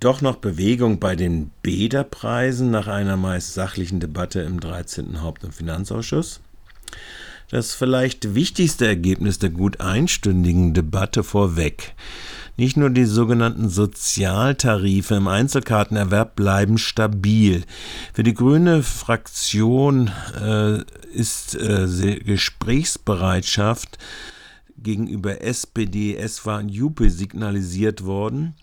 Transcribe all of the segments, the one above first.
doch noch Bewegung bei den Bäderpreisen nach einer meist sachlichen Debatte im 13. Haupt- und Finanzausschuss. Das vielleicht wichtigste Ergebnis der gut einstündigen Debatte vorweg. Nicht nur die sogenannten Sozialtarife im Einzelkartenerwerb bleiben stabil. Für die grüne Fraktion äh, ist äh, Gesprächsbereitschaft gegenüber SPD, SWA und JUPE signalisiert worden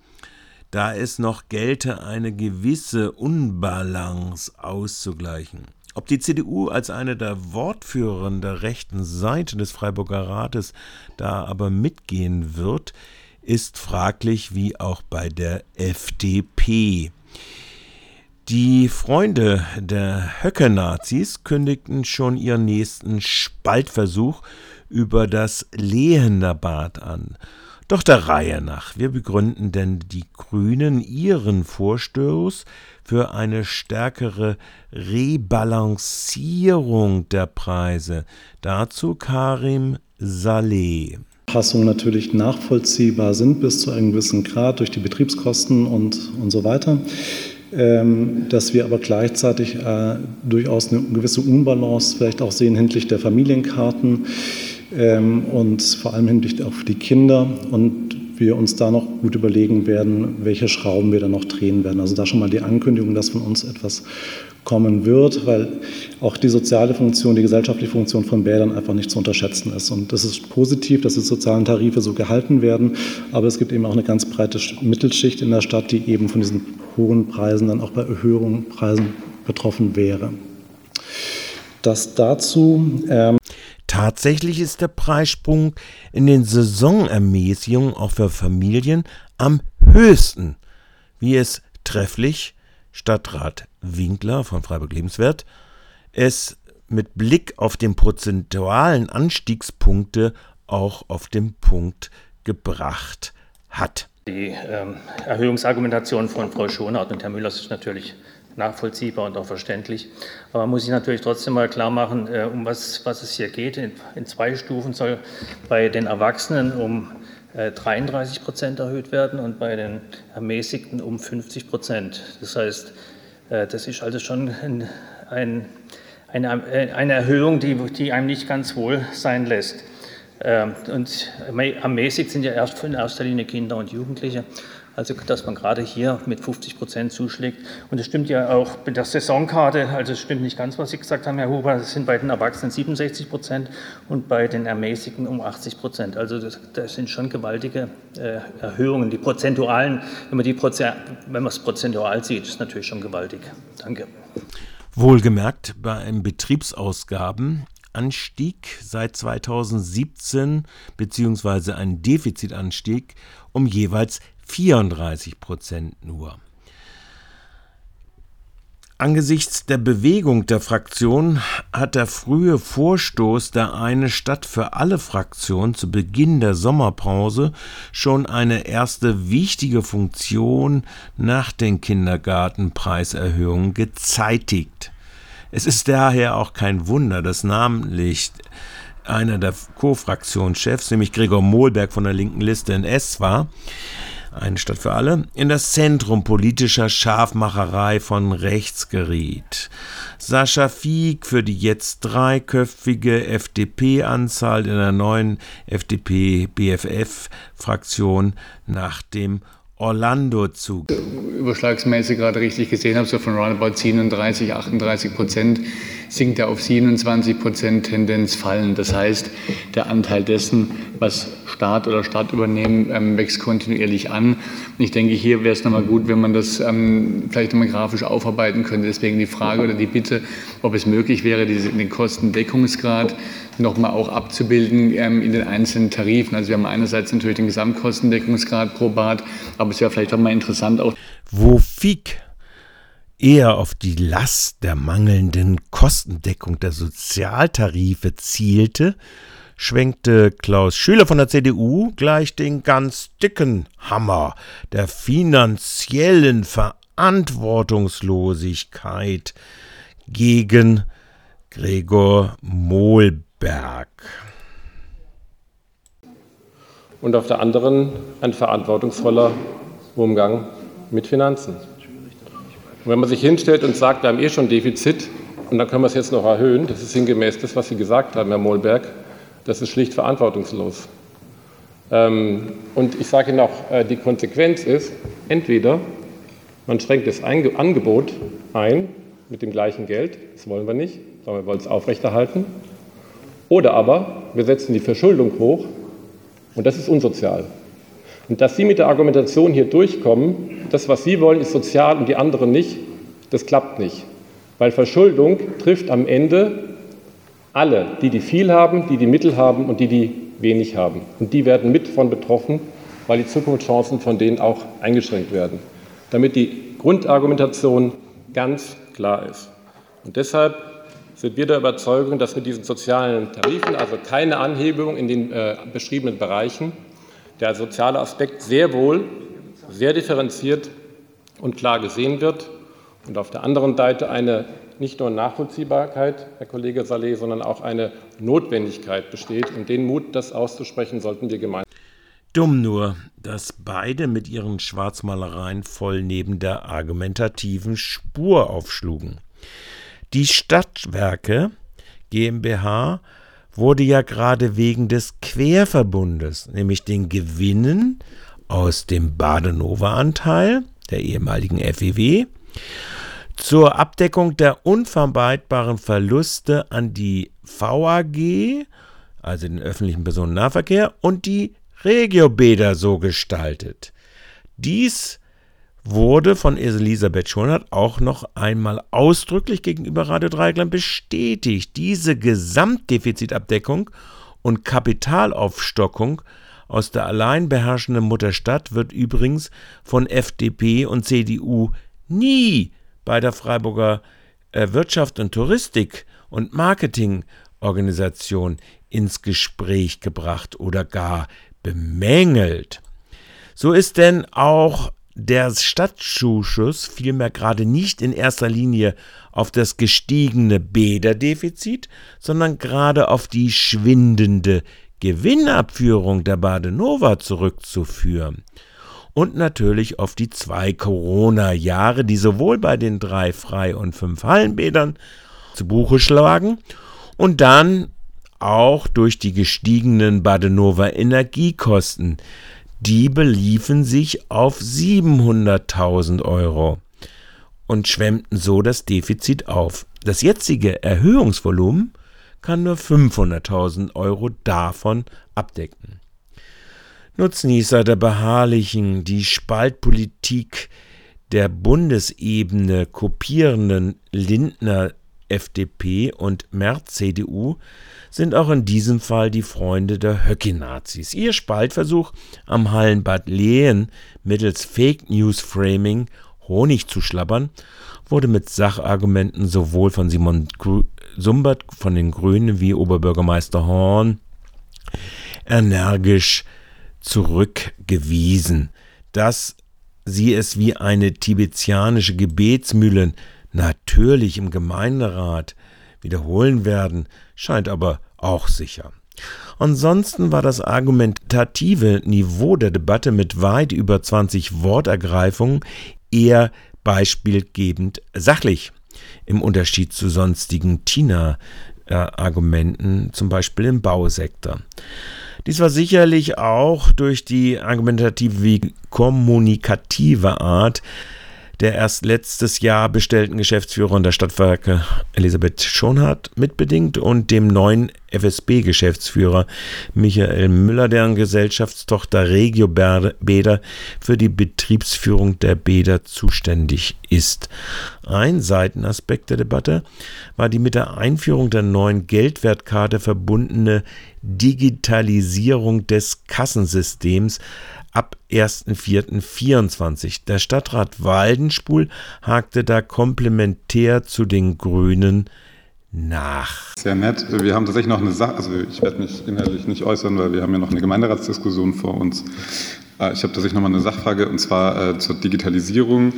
da es noch gelte, eine gewisse Unbalance auszugleichen. Ob die CDU als eine der Wortführerinnen der rechten Seite des Freiburger Rates da aber mitgehen wird, ist fraglich wie auch bei der FDP. Die Freunde der Höcke-Nazis kündigten schon ihren nächsten Spaltversuch über das Lehenderbad an. Doch der Reihe nach, wir begründen denn die Grünen ihren Vorstoß für eine stärkere Rebalancierung der Preise. Dazu Karim Saleh. Passungen natürlich nachvollziehbar sind bis zu einem gewissen Grad durch die Betriebskosten und, und so weiter. Ähm, dass wir aber gleichzeitig äh, durchaus eine gewisse Unbalance vielleicht auch sehen hinsichtlich der Familienkarten und vor allem hinsichtlich auf die Kinder und wir uns da noch gut überlegen werden, welche Schrauben wir da noch drehen werden. Also da schon mal die Ankündigung, dass von uns etwas kommen wird, weil auch die soziale Funktion, die gesellschaftliche Funktion von Bädern einfach nicht zu unterschätzen ist. Und das ist positiv, dass die sozialen Tarife so gehalten werden, aber es gibt eben auch eine ganz breite Mittelschicht in der Stadt, die eben von diesen hohen Preisen dann auch bei Erhöhungen Preisen betroffen wäre. Das dazu. Ähm Tatsächlich ist der Preissprung in den Saisonermäßigungen auch für Familien am höchsten, wie es trefflich Stadtrat Winkler von Freiburg Lebenswert es mit Blick auf den prozentualen Anstiegspunkte auch auf den Punkt gebracht hat. Die ähm, Erhöhungsargumentation von Frau Schonert und Herrn Müller ist natürlich nachvollziehbar und auch verständlich. Aber man muss sich natürlich trotzdem mal klar machen, äh, um was, was es hier geht. In, in, zwei Stufen soll bei den Erwachsenen um äh, 33 Prozent erhöht werden und bei den Ermäßigten um 50 Prozent. Das heißt, äh, das ist also schon ein, ein, eine, eine, Erhöhung, die, die einem nicht ganz wohl sein lässt. Ähm, und ermäßigt sind ja erst in erster Linie Kinder und Jugendliche. Also, dass man gerade hier mit 50 Prozent zuschlägt. Und es stimmt ja auch mit der Saisonkarte, also es stimmt nicht ganz, was Sie gesagt haben, Herr Huber, es sind bei den Erwachsenen 67 Prozent und bei den Ermäßigten um 80 Prozent. Also das, das, sind schon gewaltige äh, Erhöhungen. Die prozentualen, wenn man, die Proze wenn man es prozentual sieht, ist natürlich schon gewaltig. Danke. Wohlgemerkt, bei einem Betriebsausgabenanstieg seit 2017 beziehungsweise ein Defizitanstieg um jeweils 34 Prozent nur. Angesichts der Bewegung der Fraktion hat der frühe Vorstoß der Eine Stadt für alle Fraktion zu Beginn der Sommerpause schon eine erste wichtige Funktion nach den Kindergartenpreiserhöhungen gezeitigt. Es ist daher auch kein Wunder, dass namentlich einer der Co-Fraktionschefs, nämlich Gregor Mohlberg von der linken Liste in S war, eine Stadt für alle, in das Zentrum politischer Scharfmacherei von rechts geriet. Sascha Fieg für die jetzt dreiköpfige FDP-Anzahl in der neuen FDP-BFF-Fraktion nach dem Orlando-Zug. Überschlagsmäßig gerade richtig gesehen habe, so von roundabout 37, 38 Prozent sinkt er auf 27 Prozent Tendenz fallen. Das heißt, der Anteil dessen, was Staat oder Staat übernehmen, ähm, wächst kontinuierlich an. Ich denke, hier wäre es nochmal gut, wenn man das ähm, vielleicht nochmal grafisch aufarbeiten könnte. Deswegen die Frage oder die Bitte, ob es möglich wäre, den Kostendeckungsgrad nochmal auch abzubilden ähm, in den einzelnen Tarifen. Also wir haben einerseits natürlich den Gesamtkostendeckungsgrad pro Bad, aber es wäre vielleicht auch mal interessant auch. Wo FIG eher auf die Last der mangelnden Kostendeckung der Sozialtarife zielte, schwenkte Klaus Schüler von der CDU gleich den ganz dicken Hammer der finanziellen Verantwortungslosigkeit gegen Gregor Mohlberg. Und auf der anderen ein verantwortungsvoller Umgang mit Finanzen. Und wenn man sich hinstellt und sagt, wir haben eh schon Defizit und dann können wir es jetzt noch erhöhen, das ist sinngemäß das, was Sie gesagt haben, Herr Mohlberg, das ist schlicht verantwortungslos. Ähm, und ich sage Ihnen auch, äh, die Konsequenz ist, entweder man schränkt das Angebot ein mit dem gleichen Geld, das wollen wir nicht, sondern wir wollen es aufrechterhalten, oder aber wir setzen die Verschuldung hoch und das ist unsozial. Und dass Sie mit der Argumentation hier durchkommen, das, was Sie wollen, ist sozial und die anderen nicht, das klappt nicht. Weil Verschuldung trifft am Ende alle, die, die viel haben, die, die Mittel haben und die, die wenig haben. Und die werden mit von betroffen, weil die Zukunftschancen von denen auch eingeschränkt werden. Damit die Grundargumentation ganz klar ist. Und deshalb sind wir der Überzeugung, dass mit diesen sozialen Tarifen, also keine Anhebung in den äh, beschriebenen Bereichen, der soziale Aspekt sehr wohl, sehr differenziert und klar gesehen wird und auf der anderen Seite eine nicht nur Nachvollziehbarkeit, Herr Kollege Saleh, sondern auch eine Notwendigkeit besteht. Und den Mut, das auszusprechen, sollten wir gemeinsam. Dumm nur, dass beide mit ihren Schwarzmalereien voll neben der argumentativen Spur aufschlugen. Die Stadtwerke GmbH wurde ja gerade wegen des Querverbundes, nämlich den Gewinnen aus dem Badenova-Anteil der ehemaligen FEW, zur Abdeckung der unvermeidbaren Verluste an die VAG, also den öffentlichen Personennahverkehr, und die Regiobäder so gestaltet. Dies wurde von Elisabeth Schonert auch noch einmal ausdrücklich gegenüber Radio Dreieckland bestätigt. Diese Gesamtdefizitabdeckung und Kapitalaufstockung aus der allein beherrschenden Mutterstadt wird übrigens von FDP und CDU nie bei der Freiburger äh, Wirtschaft und Touristik und Marketingorganisation ins Gespräch gebracht oder gar bemängelt. So ist denn auch der Stadtzuschuss vielmehr gerade nicht in erster Linie auf das gestiegene Bäderdefizit, sondern gerade auf die schwindende Gewinnabführung der Badenova zurückzuführen. Und natürlich auf die zwei Corona-Jahre, die sowohl bei den drei Frei- und fünf Hallenbädern zu Buche schlagen und dann auch durch die gestiegenen Badenova Energiekosten, die beliefen sich auf 700.000 Euro und schwemmten so das Defizit auf. Das jetzige Erhöhungsvolumen kann nur 500.000 Euro davon abdecken. Nutznießer der beharrlichen, die Spaltpolitik der Bundesebene kopierenden Lindner FDP und Merz CDU sind auch in diesem Fall die Freunde der Höcki-Nazis. Ihr Spaltversuch am Hallenbad Lehen mittels Fake News Framing Honig zu schlabbern, wurde mit Sachargumenten sowohl von Simon Sumbert von den Grünen wie Oberbürgermeister Horn energisch zurückgewiesen, dass sie es wie eine tibetsianische Gebetsmühle natürlich im Gemeinderat wiederholen werden, scheint aber auch sicher. Ansonsten war das argumentative Niveau der Debatte mit weit über 20 Wortergreifungen eher beispielgebend sachlich, im Unterschied zu sonstigen Tina-Argumenten, zum Beispiel im Bausektor. Dies war sicherlich auch durch die argumentative wie kommunikative Art der erst letztes Jahr bestellten Geschäftsführerin der Stadtwerke Elisabeth Schonhardt mitbedingt und dem neuen FSB-Geschäftsführer Michael Müller, deren Gesellschaftstochter Regio Bäder für die Betriebsführung der Bäder zuständig ist. Ein Seitenaspekt der Debatte war die mit der Einführung der neuen Geldwertkarte verbundene Digitalisierung des Kassensystems, ab 1.4.24. Der Stadtrat Waldenspul hakte da komplementär zu den Grünen nach. Sehr nett. Wir haben tatsächlich noch eine Sache, also ich werde mich inhaltlich nicht äußern, weil wir haben ja noch eine Gemeinderatsdiskussion vor uns. Äh, ich habe tatsächlich noch mal eine Sachfrage und zwar äh, zur Digitalisierung.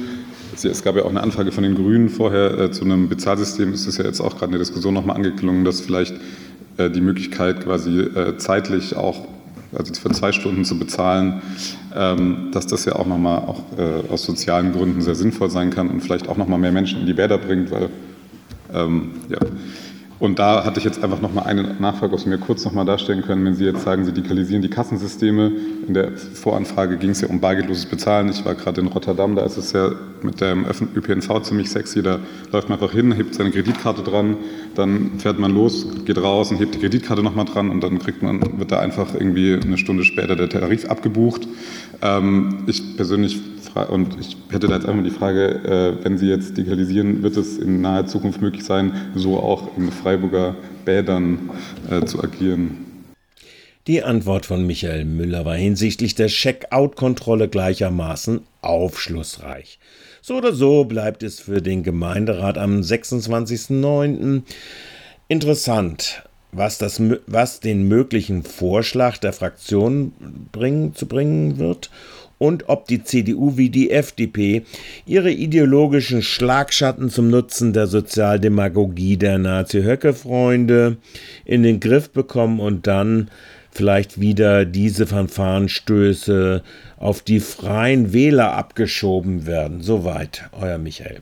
Es gab ja auch eine Anfrage von den Grünen vorher äh, zu einem Bezahlsystem. Es ist ja jetzt auch gerade in der Diskussion nochmal angeklungen, dass vielleicht die Möglichkeit quasi zeitlich auch also für zwei Stunden zu bezahlen, ähm, dass das ja auch nochmal auch äh, aus sozialen Gründen sehr sinnvoll sein kann und vielleicht auch nochmal mehr Menschen in die Bäder bringt, weil ähm, ja, und da hatte ich jetzt einfach noch mal eine Nachfrage, ob Sie mir kurz noch mal darstellen können, wenn Sie jetzt sagen, Sie digitalisieren die Kassensysteme. In der Voranfrage ging es ja um bargeldloses Bezahlen. Ich war gerade in Rotterdam, da ist es ja mit dem ÖPNV ziemlich sexy. Da läuft man einfach hin, hebt seine Kreditkarte dran, dann fährt man los, geht raus und hebt die Kreditkarte noch mal dran und dann kriegt man, wird da einfach irgendwie eine Stunde später der Tarif abgebucht. Ähm, ich persönlich und ich hätte da jetzt einmal die Frage, äh, wenn Sie jetzt digitalisieren, wird es in naher Zukunft möglich sein, so auch in Freiburger Bädern äh, zu agieren? Die Antwort von Michael Müller war hinsichtlich der Checkout-Kontrolle gleichermaßen aufschlussreich. So oder so bleibt es für den Gemeinderat am 26.09. interessant, was, das, was den möglichen Vorschlag der Fraktion bringen, zu bringen wird und ob die CDU wie die FDP ihre ideologischen Schlagschatten zum Nutzen der Sozialdemagogie der Nazi-Höcke-Freunde in den Griff bekommen und dann vielleicht wieder diese Fanfarenstöße auf die freien Wähler abgeschoben werden. Soweit, euer Michael.